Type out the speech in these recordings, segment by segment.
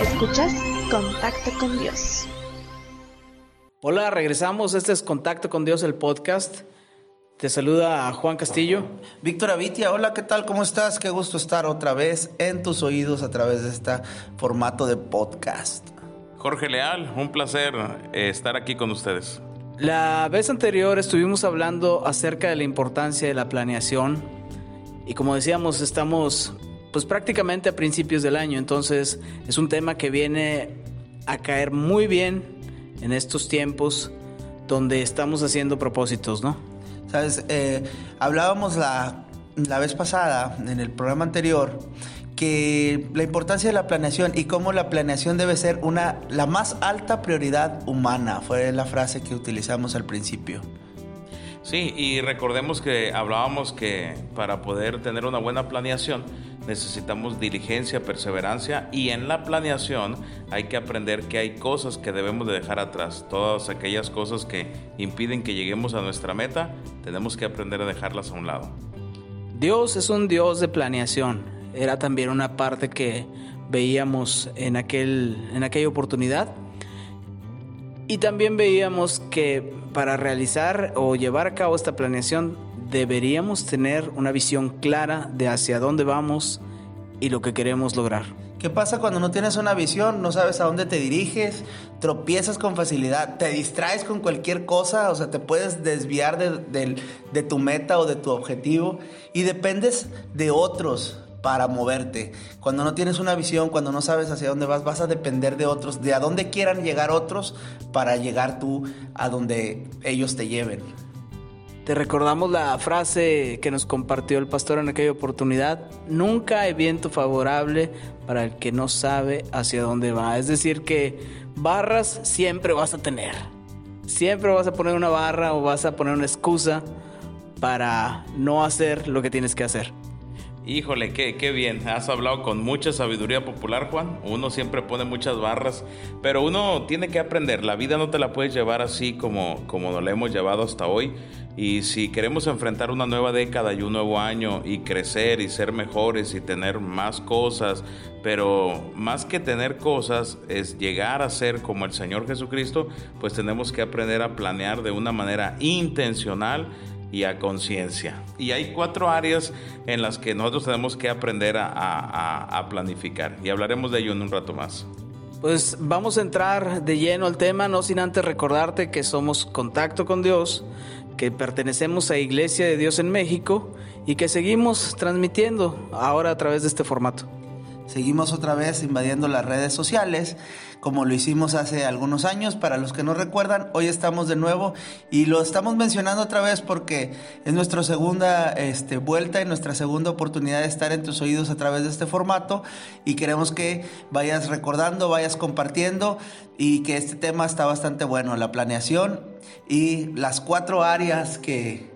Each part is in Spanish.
Escuchas Contacto con Dios. Hola, regresamos. Este es Contacto con Dios, el podcast. Te saluda Juan Castillo. Víctor Avitia, hola, ¿qué tal? ¿Cómo estás? Qué gusto estar otra vez en tus oídos a través de este formato de podcast. Jorge Leal, un placer eh, estar aquí con ustedes. La vez anterior estuvimos hablando acerca de la importancia de la planeación y como decíamos, estamos pues prácticamente a principios del año, entonces es un tema que viene a caer muy bien en estos tiempos donde estamos haciendo propósitos, ¿no? Sabes, eh, hablábamos la, la vez pasada, en el programa anterior, que la importancia de la planeación y cómo la planeación debe ser una la más alta prioridad humana, fue la frase que utilizamos al principio. Sí, y recordemos que hablábamos que para poder tener una buena planeación necesitamos diligencia, perseverancia y en la planeación hay que aprender que hay cosas que debemos de dejar atrás. Todas aquellas cosas que impiden que lleguemos a nuestra meta, tenemos que aprender a dejarlas a un lado. Dios es un Dios de planeación. Era también una parte que veíamos en, aquel, en aquella oportunidad. Y también veíamos que para realizar o llevar a cabo esta planeación deberíamos tener una visión clara de hacia dónde vamos y lo que queremos lograr. ¿Qué pasa cuando no tienes una visión? No sabes a dónde te diriges, tropiezas con facilidad, te distraes con cualquier cosa, o sea, te puedes desviar de, tu meta o de tu objetivo y dependes de otros para moverte. Cuando no tienes una visión, cuando no sabes hacia dónde vas, vas a depender de otros, de a dónde quieran llegar otros para llegar tú a donde ellos te lleven. Te recordamos la frase que nos compartió el pastor en aquella oportunidad, nunca hay viento favorable para el que no sabe hacia dónde va. Es decir, que barras siempre vas a tener. Siempre vas a poner una barra o vas a poner una excusa para no hacer lo que tienes que hacer. Híjole, qué, qué, bien. Has hablado con mucha sabiduría popular, Juan. Uno siempre pone muchas barras, pero uno tiene que aprender. La vida no te la puedes llevar así como, como nos la hemos llevado hasta hoy. Y si queremos enfrentar una nueva década y un nuevo año y crecer y ser mejores y tener más cosas, pero más que tener cosas es llegar a ser como el Señor Jesucristo, pues tenemos que aprender a planear de una manera intencional y a conciencia. Y hay cuatro áreas en las que nosotros tenemos que aprender a, planificar y hablaremos de ello en un rato más. Pues vamos a entrar de lleno al tema, no sin antes recordarte que somos Contacto con Dios, que pertenecemos a Iglesia de Dios en México y que seguimos transmitiendo ahora a través de este formato. Seguimos otra vez invadiendo las redes sociales como lo hicimos hace algunos años. Para los que no recuerdan, hoy estamos de nuevo y lo estamos mencionando otra vez porque es nuestra segunda este, vuelta y nuestra segunda oportunidad de estar en tus oídos a través de este formato y queremos que vayas recordando, vayas compartiendo y que este tema está bastante bueno, la planeación y las cuatro áreas que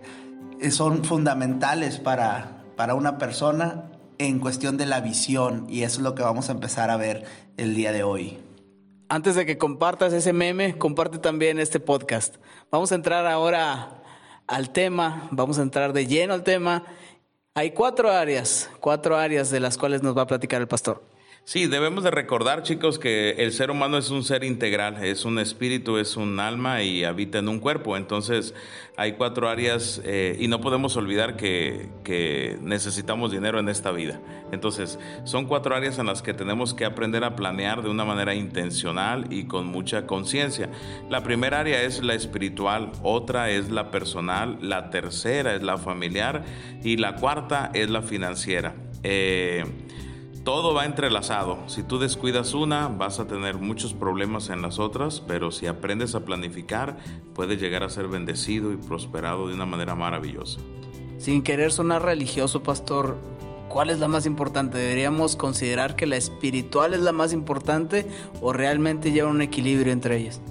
son fundamentales para, para una persona en cuestión de la visión y eso es lo que vamos a empezar a ver el día de hoy. Antes de que compartas ese meme, comparte también este podcast. Vamos a entrar ahora al tema, vamos a entrar de lleno al tema. Hay cuatro áreas, cuatro áreas de las cuales nos va a platicar el pastor. Sí, debemos de recordar, chicos, que el ser humano es un ser integral, es un espíritu, es un alma y habita en un cuerpo. Entonces, hay cuatro áreas eh, y no podemos olvidar que, que, necesitamos dinero en esta vida. Entonces, son cuatro áreas en las que tenemos que aprender a planear de una manera intencional y con mucha conciencia. La primera área es la espiritual, otra es la personal, la tercera es la familiar y la cuarta es la financiera. Eh, todo va entrelazado. Si tú descuidas una, vas a tener muchos problemas en las otras, pero si aprendes a planificar, puedes llegar a ser bendecido y prosperado de una manera maravillosa. Sin querer sonar religioso, pastor, ¿cuál es la más importante? ¿Deberíamos considerar que la espiritual es la más importante o realmente lleva un equilibrio entre ellas?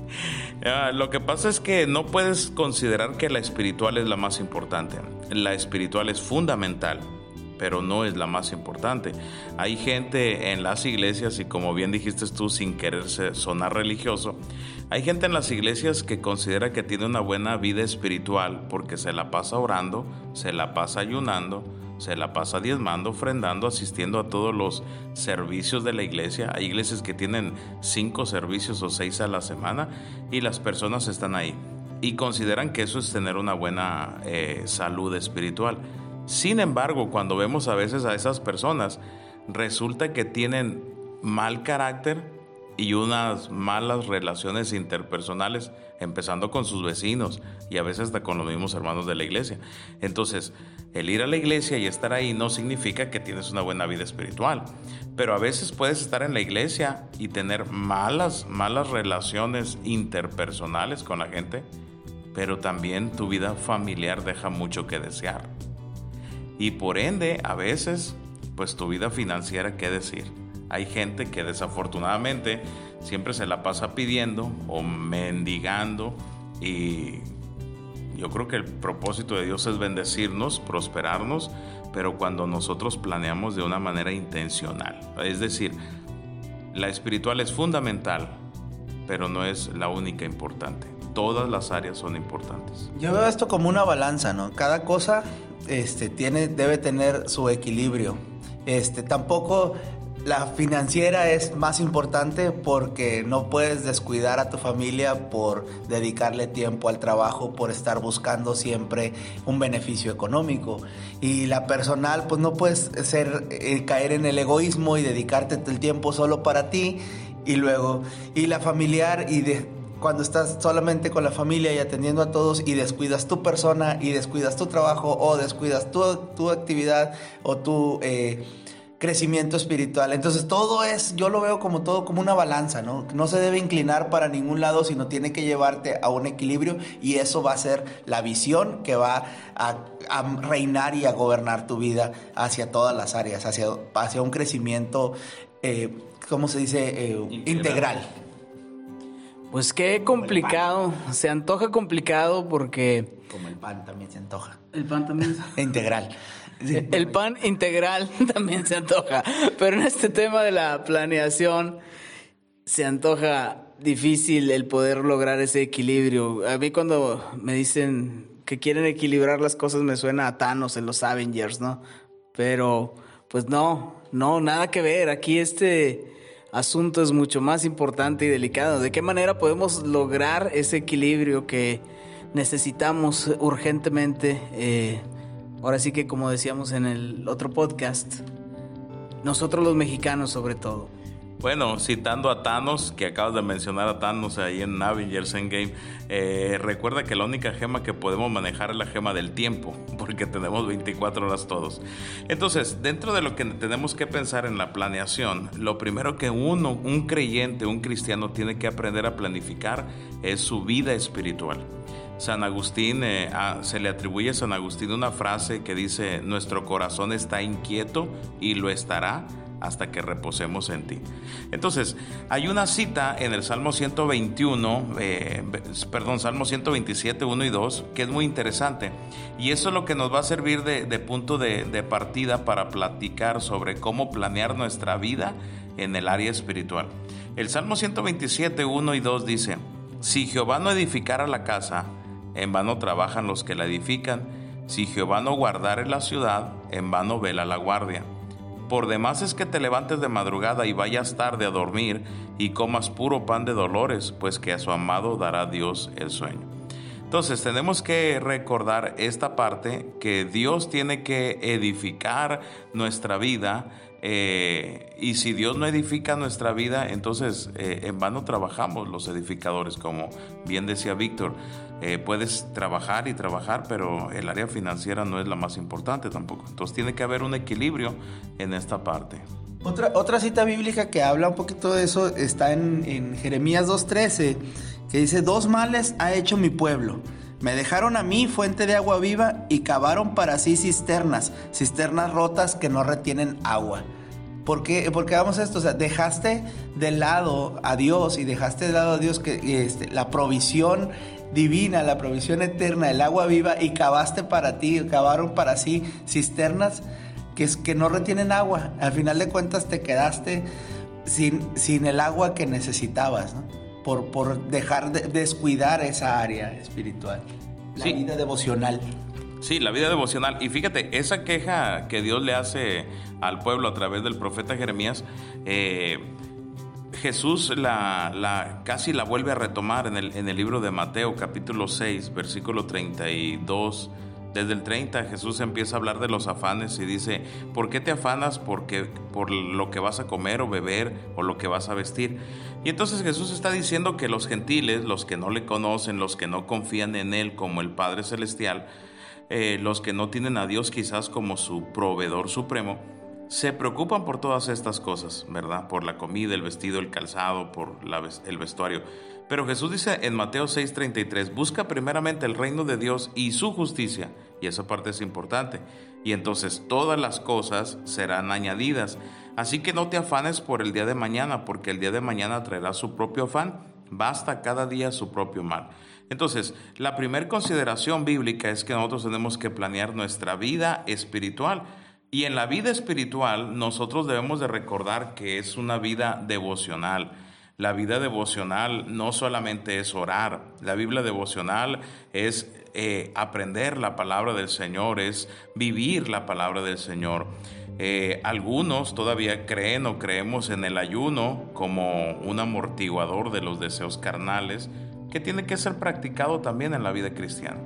Ah, lo que pasa es que no puedes considerar que la espiritual es la más importante. La espiritual es fundamental pero no es la más importante. Hay gente en las iglesias, y como bien dijiste tú, sin quererse sonar religioso, hay gente en las iglesias que considera que tiene una buena vida espiritual porque se la pasa orando, se la pasa ayunando, se la pasa diezmando, ofrendando, asistiendo a todos los servicios de la iglesia. Hay iglesias que tienen cinco servicios o seis a la semana y las personas están ahí y consideran que eso es tener una buena eh, salud espiritual. Sin embargo, cuando vemos a veces a esas personas, resulta que tienen mal carácter y unas malas relaciones interpersonales, empezando con sus vecinos y a veces hasta con los mismos hermanos de la iglesia. Entonces, el ir a la iglesia y estar ahí no significa que tienes una buena vida espiritual, pero a veces puedes estar en la iglesia y tener malas, malas relaciones interpersonales con la gente, pero también tu vida familiar deja mucho que desear. Y por ende, a veces, pues tu vida financiera, ¿qué decir? Hay gente que desafortunadamente siempre se la pasa pidiendo o mendigando y yo creo que el propósito de Dios es bendecirnos, prosperarnos, pero cuando nosotros planeamos de una manera intencional. Es decir, la espiritual es fundamental, pero no es la única importante. Todas las áreas son importantes. Yo veo esto como una balanza, ¿no? Cada cosa este, tiene, debe tener su equilibrio. Este, tampoco la financiera es más importante porque no puedes descuidar a tu familia por dedicarle tiempo al trabajo, por estar buscando siempre un beneficio económico. Y la personal, pues no puedes ser, eh, caer en el egoísmo y dedicarte el tiempo solo para ti. Y luego, y la familiar y de, cuando estás solamente con la familia y atendiendo a todos y descuidas tu persona y descuidas tu trabajo o descuidas tu, tu actividad o tu... Eh, crecimiento espiritual. Entonces todo es, yo lo veo como todo como una balanza, ¿no? No se debe inclinar para ningún lado, sino tiene que llevarte a un equilibrio y eso va a ser la visión que va a, reinar y a gobernar tu vida hacia todas las áreas, hacia, hacia un crecimiento, eh, ¿cómo se dice? Eh, integral. Pues qué complicado, se antoja complicado porque... Como el pan también se antoja. El pan también. integral. El pan integral también se antoja, pero en este tema de la planeación se antoja difícil el poder lograr ese equilibrio. A mí cuando me dicen que quieren equilibrar las cosas me suena a Thanos en los Avengers, ¿no? Pero pues no, no, nada que ver. Aquí este asunto es mucho más importante y delicado. ¿De qué manera podemos lograr ese equilibrio que necesitamos urgentemente? Eh, Ahora sí que como decíamos en el otro podcast, nosotros los mexicanos sobre todo. Bueno, citando a Thanos, que acabas de mencionar a Thanos ahí en Avengers Endgame, eh, recuerda que la única gema que podemos manejar es la gema del tiempo, porque tenemos 24 horas todos. Entonces, dentro de lo que tenemos que pensar en la planeación, lo primero que uno, un creyente, un cristiano, tiene que aprender a planificar es su vida espiritual. San Agustín, eh, se le atribuye a San Agustín una frase que dice, nuestro corazón está inquieto y lo estará hasta que reposemos en ti. Entonces, hay una cita en el Salmo 121, eh, perdón, Salmo 127, 1 y 2, que es muy interesante. Y eso es lo que nos va a servir de, punto de, partida para platicar sobre cómo planear nuestra vida en el área espiritual. El Salmo 127, 1 y 2 dice, si Jehová no edificara la casa, en vano trabajan los que la edifican. Si Jehová no guardare la ciudad, en vano vela la guardia. Por demás es que te levantes de madrugada y vayas tarde a dormir y comas puro pan de dolores, pues que a su amado dará Dios el sueño. Entonces tenemos que recordar esta parte que Dios tiene que edificar nuestra vida eh, y si Dios no edifica nuestra vida, entonces eh, en vano trabajamos los edificadores, como bien decía Víctor. Eh, puedes trabajar y trabajar, pero el área financiera no es la más importante tampoco. Entonces tiene que haber un equilibrio en esta parte. Otra, otra cita bíblica que habla un poquito de eso está en, en Jeremías 2.13, que dice, dos males ha hecho mi pueblo. Me dejaron a mí fuente de agua viva y cavaron para sí cisternas, cisternas rotas que no retienen agua. ¿Por qué, Porque vamos a esto? O sea, dejaste de lado a Dios y dejaste de lado a Dios que este, la provisión divina, la provisión eterna, el agua viva y cavaste para ti, cavaron para sí cisternas que, que no retienen agua. Al final de cuentas te quedaste sin, sin el agua que necesitabas, ¿no? Por, por dejar de descuidar esa área espiritual, la vida devocional. Sí, la vida devocional. Y fíjate, esa queja que Dios le hace al pueblo a través del profeta Jeremías, eh, Jesús la, la, casi la vuelve a retomar en el, en el libro de Mateo capítulo 6, versículo 32. Desde el 30 Jesús empieza a hablar de los afanes y dice, ¿por qué te afanas porque, por lo que vas a comer o beber o lo que vas a vestir? Y entonces Jesús está diciendo que los gentiles, los que no le conocen, los que no confían en Él como el Padre Celestial, eh, los que no tienen a Dios quizás como su proveedor supremo, se preocupan por todas estas cosas, ¿verdad? Por la comida, el vestido, el calzado, por el vestuario. Pero Jesús dice en Mateo 6:33, busca primeramente el reino de Dios y su justicia, y esa parte es importante, y entonces todas las cosas serán añadidas. Así que no te afanes por el día de mañana, porque el día de mañana traerá su propio afán, basta cada día su propio mal. Entonces, la primera consideración bíblica es que nosotros tenemos que planear nuestra vida espiritual. Y en la vida espiritual nosotros debemos de recordar que es una vida devocional. La vida devocional no solamente es orar, la Biblia devocional es eh, aprender la palabra del Señor, es vivir la palabra del Señor. Eh, algunos todavía creen o creemos en el ayuno como un amortiguador de los deseos carnales, que tiene que ser practicado también en la vida cristiana.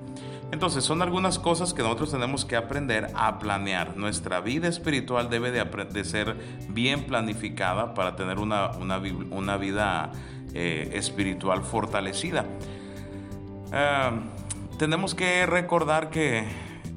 Entonces, son algunas cosas que nosotros tenemos que aprender a planear. Nuestra vida espiritual debe de, ser bien planificada para tener una, vida eh, espiritual fortalecida. Ah, tenemos que recordar que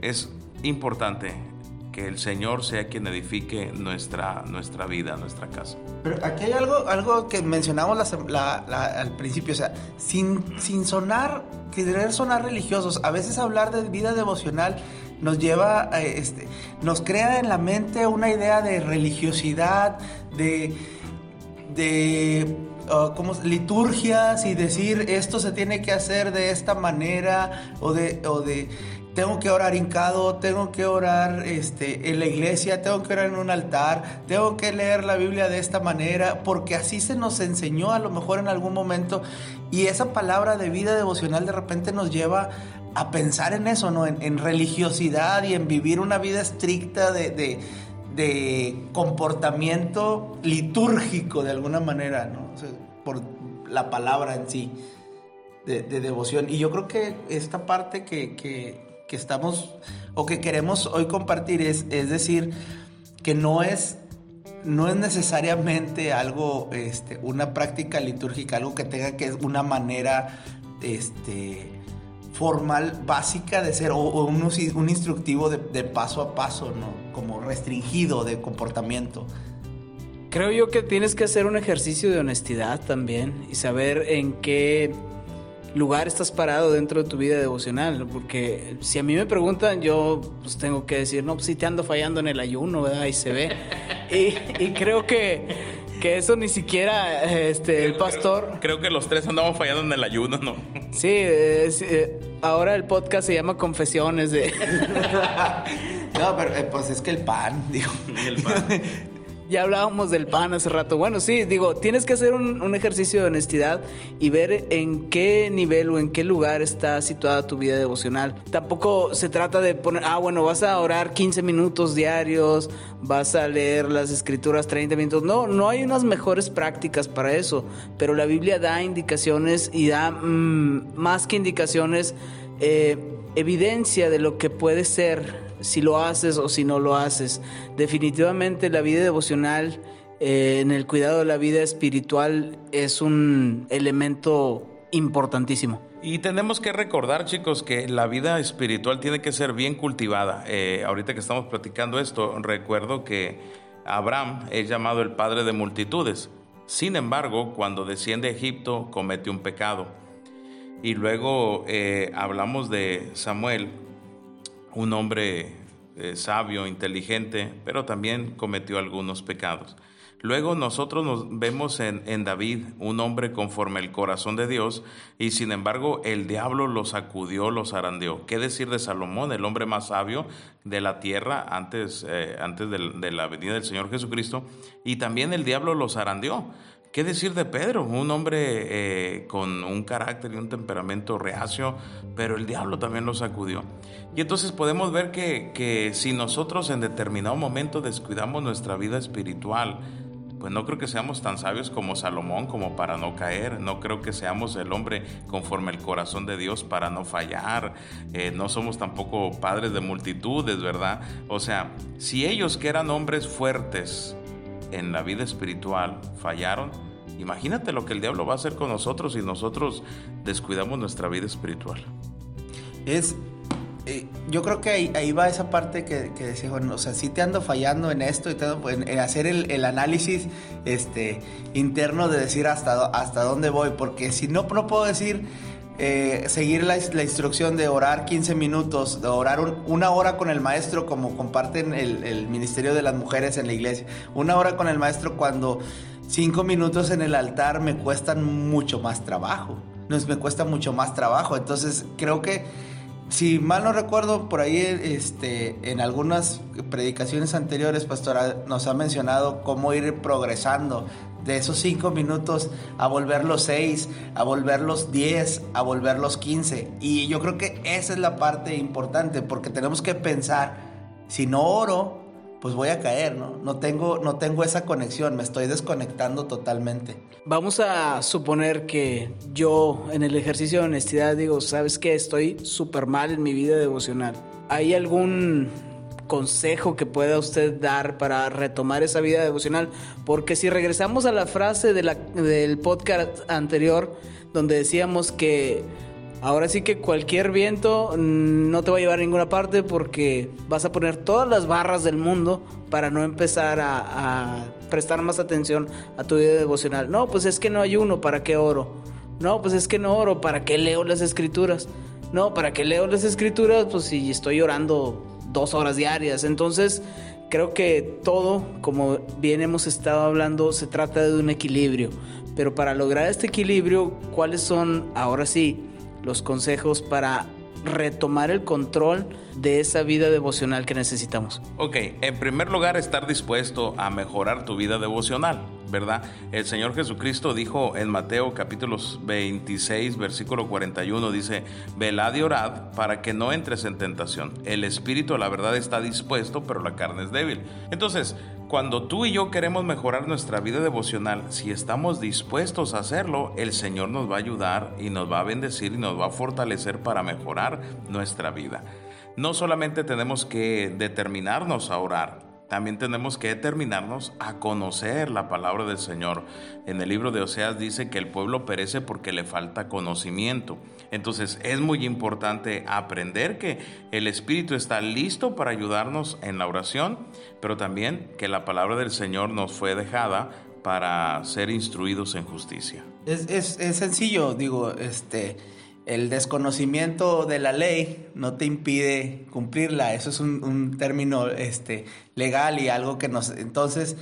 es importante que el Señor sea quien edifique nuestra, nuestra vida, nuestra casa. Pero aquí hay algo, algo que mencionamos al principio, o sea, sin, sin sonar, querer sonar religiosos, a veces hablar de vida devocional nos lleva, a, este, nos crea en la mente una idea de religiosidad, de, de uh, como liturgias y decir esto se tiene que hacer de esta manera o de, o de tengo que orar hincado, tengo que orar este, en la iglesia, tengo que orar en un altar, tengo que leer la Biblia de esta manera, porque así se nos enseñó a lo mejor en algún momento. Y esa palabra de vida devocional de repente nos lleva a pensar en eso, ¿no? En, religiosidad y en vivir una vida estricta de, de, comportamiento litúrgico de alguna manera, ¿no? por la palabra en sí. De, devoción. Y yo creo que esta parte que estamos o que queremos hoy compartir es, es decir, que no es, no es necesariamente algo, este, una práctica litúrgica, algo que tenga que es una manera este, formal, básica de ser, o, un, un, instructivo de, de, paso a paso, ¿no? Como restringido de comportamiento. Creo yo que tienes que hacer un ejercicio de honestidad también y saber en qué lugar estás parado dentro de tu vida devocional, porque si a mí me preguntan, yo pues tengo que decir, no, pues si te ando fallando en el ayuno, ¿verdad? Ahí se ve. y, creo que, que, eso ni siquiera este, el pastor... Creo, que los tres andamos fallando en el ayuno, ¿no? Sí, eh, ahora el podcast se llama Confesiones de... no, pero eh, pues es que el pan, digo. El pan. Ya hablábamos del pan hace rato. Bueno, sí, digo, tienes que hacer un, ejercicio de honestidad y ver en qué nivel o en qué lugar está situada tu vida devocional. Tampoco se trata de poner, ah, bueno, vas a orar 15 minutos diarios, vas a leer las escrituras 30 minutos. No, no hay unas mejores prácticas para eso, pero la Biblia da indicaciones y da mm, más que indicaciones, eh, evidencia de lo que puede ser si lo haces o si no lo haces. Definitivamente la vida devocional eh, en el cuidado de la vida espiritual es un elemento importantísimo. Y tenemos que recordar, chicos, que la vida espiritual tiene que ser bien cultivada. Eh, ahorita que estamos platicando esto, recuerdo que Abraham es llamado el padre de multitudes. Sin embargo, cuando desciende a Egipto, comete un pecado. Y luego eh, hablamos de Samuel, un hombre eh, sabio, inteligente, pero también cometió algunos pecados. Luego nosotros nos vemos en, David, un hombre conforme el corazón de Dios, y sin embargo el diablo lo sacudió, lo zarandeó. ¿Qué decir de Salomón, el hombre más sabio de la tierra antes, eh, antes de, de la venida del Señor Jesucristo? Y también el diablo lo zarandeó ¿Qué decir de Pedro? Un hombre eh, con un carácter y un temperamento reacio, pero el diablo también lo sacudió. Y entonces podemos ver que, que si nosotros en determinado momento descuidamos nuestra vida espiritual, pues no creo que seamos tan sabios como Salomón como para no caer, no creo que seamos el hombre conforme el corazón de Dios para no fallar, eh, no somos tampoco padres de multitudes, ¿verdad? O sea, si ellos que eran hombres fuertes en la vida espiritual fallaron, imagínate lo que el diablo va a hacer con nosotros si nosotros descuidamos nuestra vida espiritual. Es eh, yo creo que ahí, va esa parte que, que, decía, bueno, o sea, sí te ando fallando en esto y te en, hacer el, análisis este, interno de decir hasta, hasta dónde voy, porque si no, no puedo decir, eh, seguir la, instrucción de orar 15 minutos, de orar una hora con el maestro, como comparten el, Ministerio de las Mujeres en la iglesia, una hora con el maestro cuando cinco minutos en el altar me cuestan mucho más trabajo, nos me cuesta mucho más trabajo, entonces creo que si mal no recuerdo, por ahí este, en algunas predicaciones anteriores, Pastora, nos ha mencionado cómo ir progresando de esos cinco minutos a volver los seis, a volver los diez, a volver los quince. Y yo creo que esa es la parte importante, porque tenemos que pensar, si no oro, pues voy a caer, ¿no? No tengo, no tengo esa conexión, me estoy desconectando totalmente. Vamos a suponer que yo en el ejercicio de honestidad digo, ¿sabes qué? Estoy súper mal en mi vida devocional. ¿Hay algún consejo que pueda usted dar para retomar esa vida devocional? Porque si regresamos a la frase de la, del podcast anterior, donde decíamos que Ahora sí que cualquier viento no te va a llevar a ninguna parte porque vas a poner todas las barras del mundo para no empezar a, prestar más atención a tu vida devocional. No, pues es que no hay uno, ¿para qué oro? No, pues es que no oro, ¿para qué leo las escrituras? No, ¿para qué leo las escrituras? Pues si estoy orando dos horas diarias. Entonces, creo que todo, como bien hemos estado hablando, se trata de un equilibrio. Pero para lograr este equilibrio, ¿cuáles son, ahora sí, los consejos para retomar el control de esa vida devocional que necesitamos? Ok, en primer lugar, estar dispuesto a mejorar tu vida devocional, ¿verdad? El Señor Jesucristo dijo en Mateo capítulos 26, versículo 41, dice, velad y orad para que no entres en tentación. El espíritu, la verdad, está dispuesto, pero la carne es débil. Entonces, cuando tú y yo queremos mejorar nuestra vida devocional, si estamos dispuestos a hacerlo, el Señor nos va a ayudar y nos va a bendecir y nos va a fortalecer para mejorar nuestra vida. No solamente tenemos que determinarnos a orar, también tenemos que determinarnos a conocer la palabra del Señor. En el libro de Oseas dice que el pueblo perece porque le falta conocimiento. Entonces es muy importante aprender que el Espíritu está listo para ayudarnos en la oración, pero también que la palabra del Señor nos fue dejada para ser instruidos en justicia. Es, es sencillo, digo, este el desconocimiento de la ley no te impide cumplirla. Eso es un, término este, legal y algo que nos... Entonces,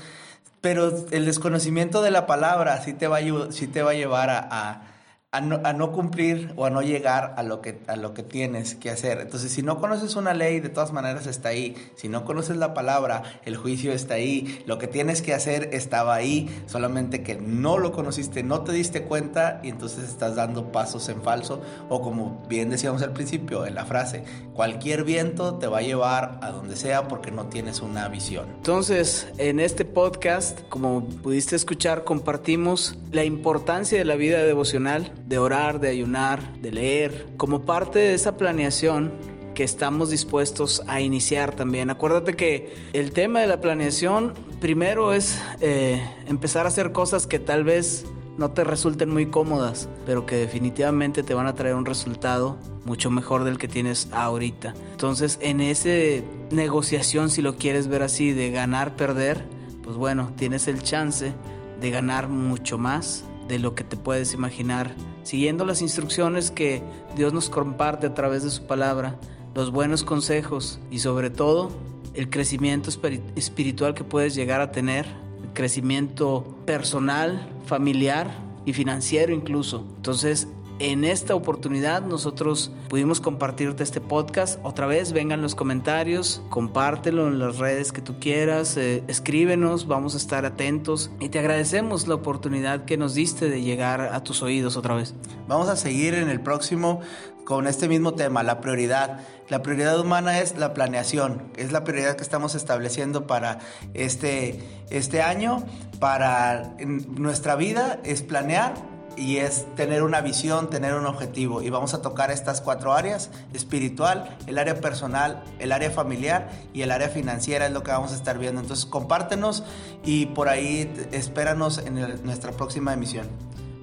pero el desconocimiento de la palabra sí te va a, llevar a no, cumplir o a no llegar a lo, que, a lo que tienes que hacer. Entonces, si no conoces una ley, de todas maneras está ahí. Si no conoces la palabra, el juicio está ahí. Lo que tienes que hacer estaba ahí, solamente que no lo conociste, no te diste cuenta y entonces estás dando pasos en falso. O como bien decíamos al principio en la frase, cualquier viento te va a llevar a donde sea porque no tienes una visión. Entonces, en este podcast, como pudiste escuchar, compartimos la importancia de la vida devocional de orar, de ayunar, de leer, como parte de esa planeación que estamos dispuestos a iniciar también. Acuérdate que el tema de la planeación primero es eh, empezar a hacer cosas que tal vez no te resulten muy cómodas, pero que definitivamente te van a traer un resultado mucho mejor del que tienes ahorita. Entonces, en esa negociación, si lo quieres ver así, de ganar, perder, pues bueno, tienes el chance de ganar mucho más de lo que te puedes imaginar, siguiendo las instrucciones que Dios nos comparte a través de su palabra, los buenos consejos y sobre todo el crecimiento espiritual que puedes llegar a tener, el crecimiento personal, familiar y financiero incluso. Entonces, en esta oportunidad nosotros pudimos compartirte este podcast. Otra vez, vengan los comentarios, compártelo en las redes que tú quieras, eh, escríbenos, vamos a estar atentos y te agradecemos la oportunidad que nos diste de llegar a tus oídos otra vez. Vamos a seguir en el próximo con este mismo tema, la prioridad. La prioridad humana es la planeación, es la prioridad que estamos estableciendo para este, este año, para nuestra vida, es planear y es tener una visión, tener un objetivo. Y vamos a tocar estas cuatro áreas, espiritual, el área personal, el área familiar y el área financiera es lo que vamos a estar viendo. Entonces compártenos y por ahí espéranos en nuestra próxima emisión.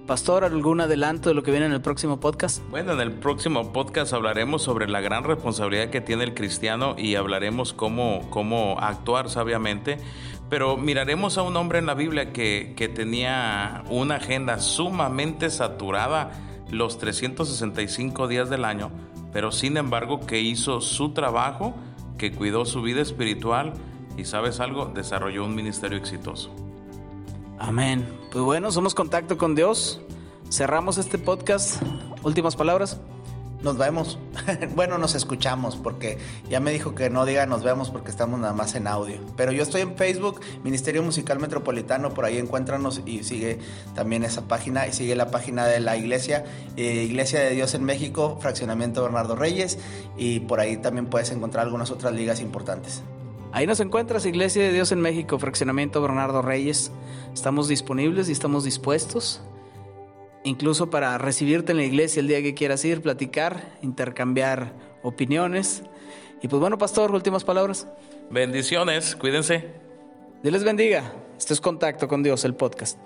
Pastor, ¿algún adelanto de lo que viene en el próximo podcast? Bueno, en el próximo podcast hablaremos sobre la gran responsabilidad que tiene el cristiano y hablaremos cómo, cómo actuar sabiamente. Pero miraremos a un hombre en la Biblia que, que tenía una agenda sumamente saturada los 365 días del año, pero sin embargo que hizo su trabajo, que cuidó su vida espiritual y sabes algo, desarrolló un ministerio exitoso. Amén. Pues bueno, somos contacto con Dios. Cerramos este podcast. Últimas palabras. Nos vemos. bueno, nos escuchamos porque ya me dijo que no diga nos vemos porque estamos nada más en audio. Pero yo estoy en Facebook, Ministerio Musical Metropolitano, por ahí encuéntranos y sigue también esa página y sigue la página de la iglesia, eh, Iglesia de Dios en México, Fraccionamiento Bernardo Reyes y por ahí también puedes encontrar algunas otras ligas importantes. Ahí nos encuentras, Iglesia de Dios en México, Fraccionamiento Bernardo Reyes. Estamos disponibles y estamos dispuestos, incluso para recibirte en la iglesia el día que quieras ir, platicar, intercambiar opiniones. Y pues bueno, pastor, últimas palabras. Bendiciones, cuídense. Dios les bendiga. Este es Contacto con Dios, el podcast.